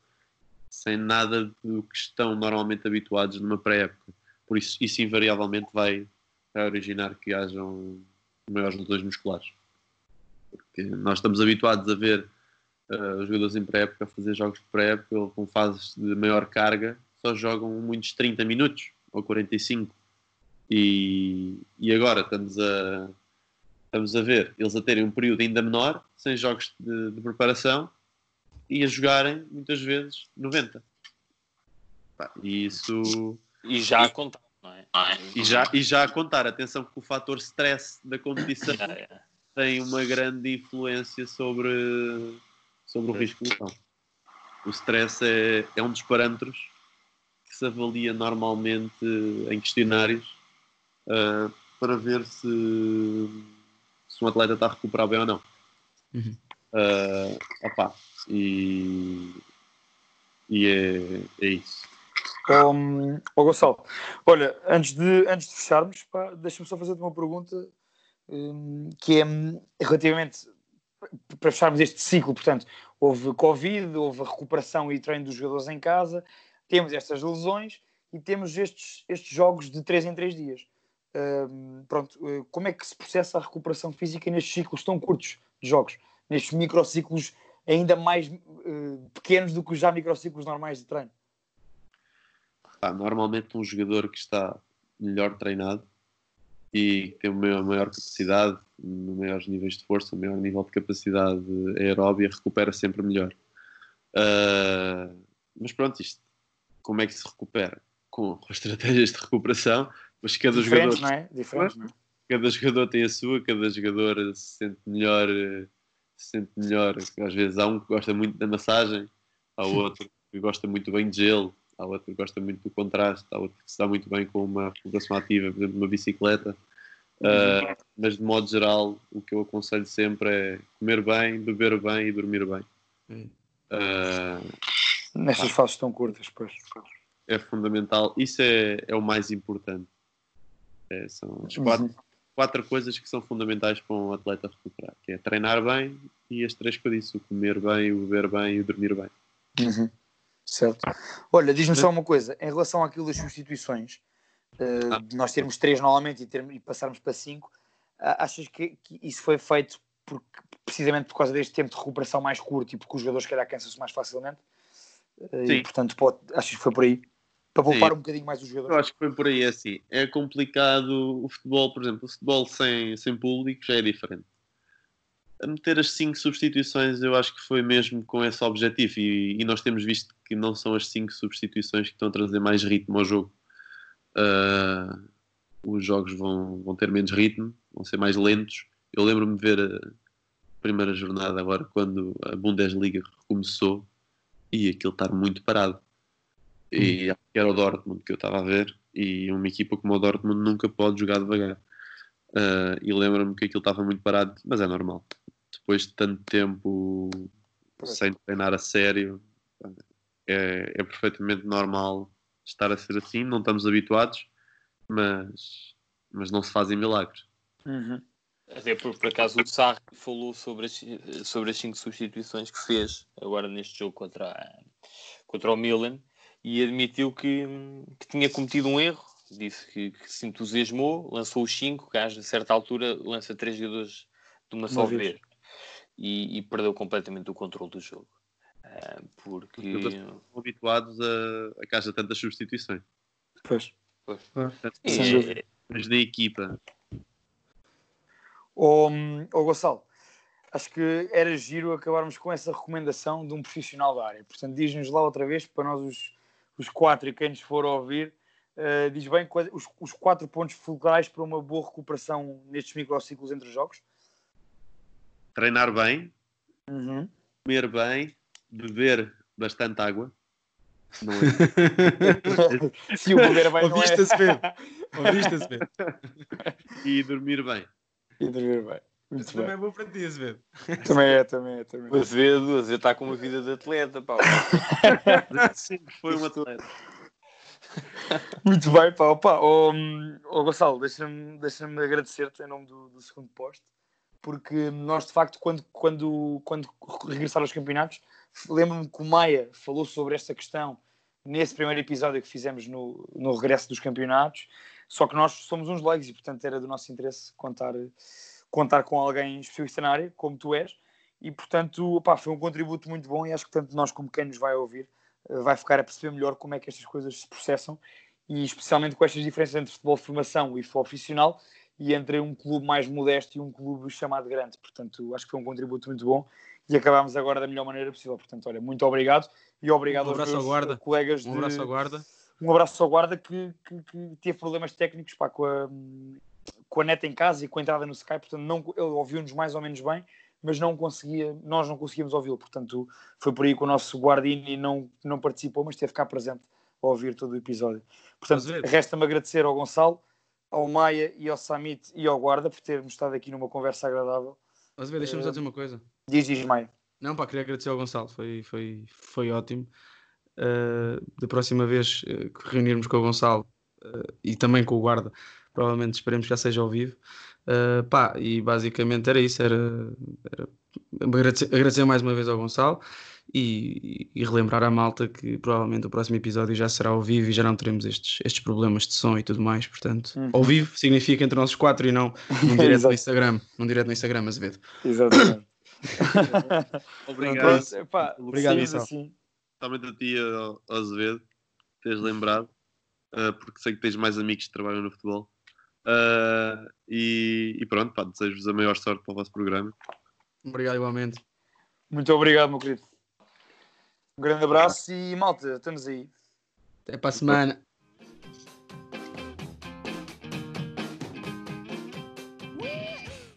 sem nada do que estão normalmente habituados numa pré-época. Por isso, isso invariavelmente vai, vai originar que hajam maiores lesões musculares. Porque nós estamos habituados a ver uh, os jogadores em pré-época fazer jogos de pré-época com fases de maior carga, só jogam muitos 30 minutos ou 45. E, e agora estamos a, estamos a ver eles a terem um período ainda menor, sem jogos de, de preparação, e a jogarem muitas vezes 90. Pá, e isso. E já a contar, não é? E já, e já a contar, atenção que o fator stress da competição *laughs* tem uma grande influência sobre, sobre o risco de lesão. O stress é, é um dos parâmetros que se avalia normalmente em questionários uh, para ver se, se um atleta está a recuperar bem ou não. Uhum. Uh, opa, e, e é, é isso. Um, oh, Gonçalo, olha, antes de, antes de fecharmos, deixa-me só fazer-te uma pergunta um, que é relativamente para fecharmos este ciclo, portanto, houve Covid, houve a recuperação e treino dos jogadores em casa, temos estas lesões e temos estes, estes jogos de 3 em 3 dias. Um, pronto, eh, como é que se processa a recuperação física nestes ciclos tão curtos de jogos, nestes microciclos ainda mais uh, pequenos do que os já microciclos normais de treino? Ah, normalmente um jogador que está melhor treinado e tem uma maior capacidade, maiores níveis de força, maior nível de capacidade aeróbia, recupera sempre melhor. Uh, mas pronto, isto, como é que se recupera? Com estratégias de recuperação, mas cada Diferentes, jogador. Não é? Diferentes, não é? Cada jogador tem a sua, cada jogador se sente melhor, se sente melhor. Às vezes há um que gosta muito da massagem, há outro que gosta muito bem de gelo, há outro que gosta muito do contraste, há outro que se dá muito bem com uma recuperação ativa, por exemplo, uma bicicleta. Uh, mas de modo geral, o que eu aconselho sempre é comer bem, beber bem e dormir bem. Uh, Nestas fases tão curtas, pois. É fundamental. Isso é, é o mais importante. É, são as quatro, uhum. quatro coisas que são fundamentais para um atleta recuperar, que é treinar bem e as três que eu disse, o comer bem, o beber bem e o dormir bem. Uhum. Certo. Olha, diz-me só uma coisa, em relação àquilo das substituições, uh, ah. de nós termos três normalmente e, termos, e passarmos para cinco, achas que, que, isso foi feito por, precisamente por causa deste tempo de recuperação mais curto e porque os jogadores, calhar, cansam-se mais facilmente? Uh, Sim. E, portanto, pode, achas que foi por aí? Para poupar Sim. um bocadinho mais os jogadores? Eu acho que foi por aí, é assim. É complicado o futebol, por exemplo, o futebol sem, sem público já é diferente a meter as cinco substituições eu acho que foi mesmo com esse objetivo e, e, nós temos visto que não são as cinco substituições que estão a trazer mais ritmo ao jogo. Uh, os jogos vão, vão ter menos ritmo, vão ser mais lentos. Eu lembro-me de ver a primeira jornada agora quando a Bundesliga começou e aquilo estar muito parado. E hum. era o Dortmund que eu estava a ver e uma equipa como o Dortmund nunca pode jogar devagar. Uh, e lembro-me que aquilo estava muito parado, mas é normal depois de tanto tempo sem treinar a sério, é, é perfeitamente normal estar a ser assim. Não estamos habituados, mas, mas não se fazem milagres. Uhum. Até por, por acaso o Sarri falou sobre as, sobre as cinco substituições que fez agora neste jogo contra, contra o Milan e admitiu que, que tinha cometido um erro. Disse que, que se entusiasmou, lançou os cinco, que a certa altura lança três jogadores de uma só vez e, e perdeu completamente o controle do jogo. Uh, porque estão habituados a, a que haja tantas substituições. Pois. pois. É, mas na equipa. Ô oh, oh, Gonçalo, acho que era giro acabarmos com essa recomendação de um profissional da área. Portanto, diz-nos lá outra vez, para nós os, os quatro e quem nos for ouvir, uh, diz bem os, os quatro pontos fulcrais para uma boa recuperação nestes microciclos entre os jogos treinar bem, uhum. comer bem, beber bastante água. Não é? *laughs* Se o beber bem, Ouviste-se bem. Ouviste-se bem. *laughs* E dormir bem. *laughs* E dormir bem. Muito Isso bem. também é bom para ti, Azevedo. *laughs* Também é, também é. Também. O Azevedo, Azevedo está com uma vida de atleta, pá. *laughs* Sempre foi um atleta. Muito bem, pá. Opa, oh, oh Gonçalo, deixa-me deixa agradecer-te em nome do, do segundo posto, porque nós, de facto, quando, quando, quando regressar aos campeonatos, lembro-me que o Maia falou sobre esta questão nesse primeiro episódio que fizemos no, no regresso dos campeonatos, só que nós somos uns leigos e, portanto, era do nosso interesse contar, contar com alguém especialista na área, como tu és, e, portanto, opá, foi um contributo muito bom e acho que tanto nós como quem nos vai ouvir eh, vai ficar a perceber melhor como é que estas coisas se processam e especialmente com estas diferenças entre futebol de formação e futebol profissional e entre um clube mais modesto e um clube chamado grande. Portanto, acho que foi um contributo muito bom e acabámos agora da melhor maneira possível. Portanto, olha, muito obrigado e obrigado um aos ao guarda. colegas um abraço ao guarda. Um abraço ao guarda que, que, que teve problemas técnicos pá, com, a, com a net em casa e com a entrada no Skype, portanto não, ele ouviu-nos mais ou menos bem, mas não conseguia, nós não conseguíamos ouvi-lo, portanto foi por aí que o nosso Guardini não, não participou, mas teve cá presente a ouvir todo o episódio. Portanto, resta-me agradecer ao Gonçalo, ao Maia e ao Samit e ao Guarda por termos estado aqui numa conversa agradável. Mas deixa-me só Eh, dizer uma coisa. Diz, diz, Maia. Não, pá, queria agradecer ao Gonçalo, foi, foi, foi ótimo. Uh, da próxima vez uh, que reunirmos com o Gonçalo uh, e também com o Guarda, provavelmente esperemos que já seja ao vivo. Uh, pá, e basicamente era isso, era, era agradecer, agradecer, mais uma vez ao Gonçalo e, e, relembrar à malta que provavelmente o próximo episódio já será ao vivo e já não teremos estes, estes problemas de som e tudo mais, portanto, Uhum. ao vivo significa entre nós quatro e não num direto *laughs* no. Instagram, num direto no Instagram, Azevedo. Exatamente. *coughs* Obrigado. Epá, Obrigado, assim. Especialmente a ti, Azevedo, teres lembrado, uh, porque sei que tens mais amigos que trabalham no futebol. Uh, e, e pronto, pá, desejo-vos a maior sorte para o vosso programa. Obrigado igualmente. Muito obrigado, meu querido. Um grande abraço e malta, estamos aí. Até para a semana.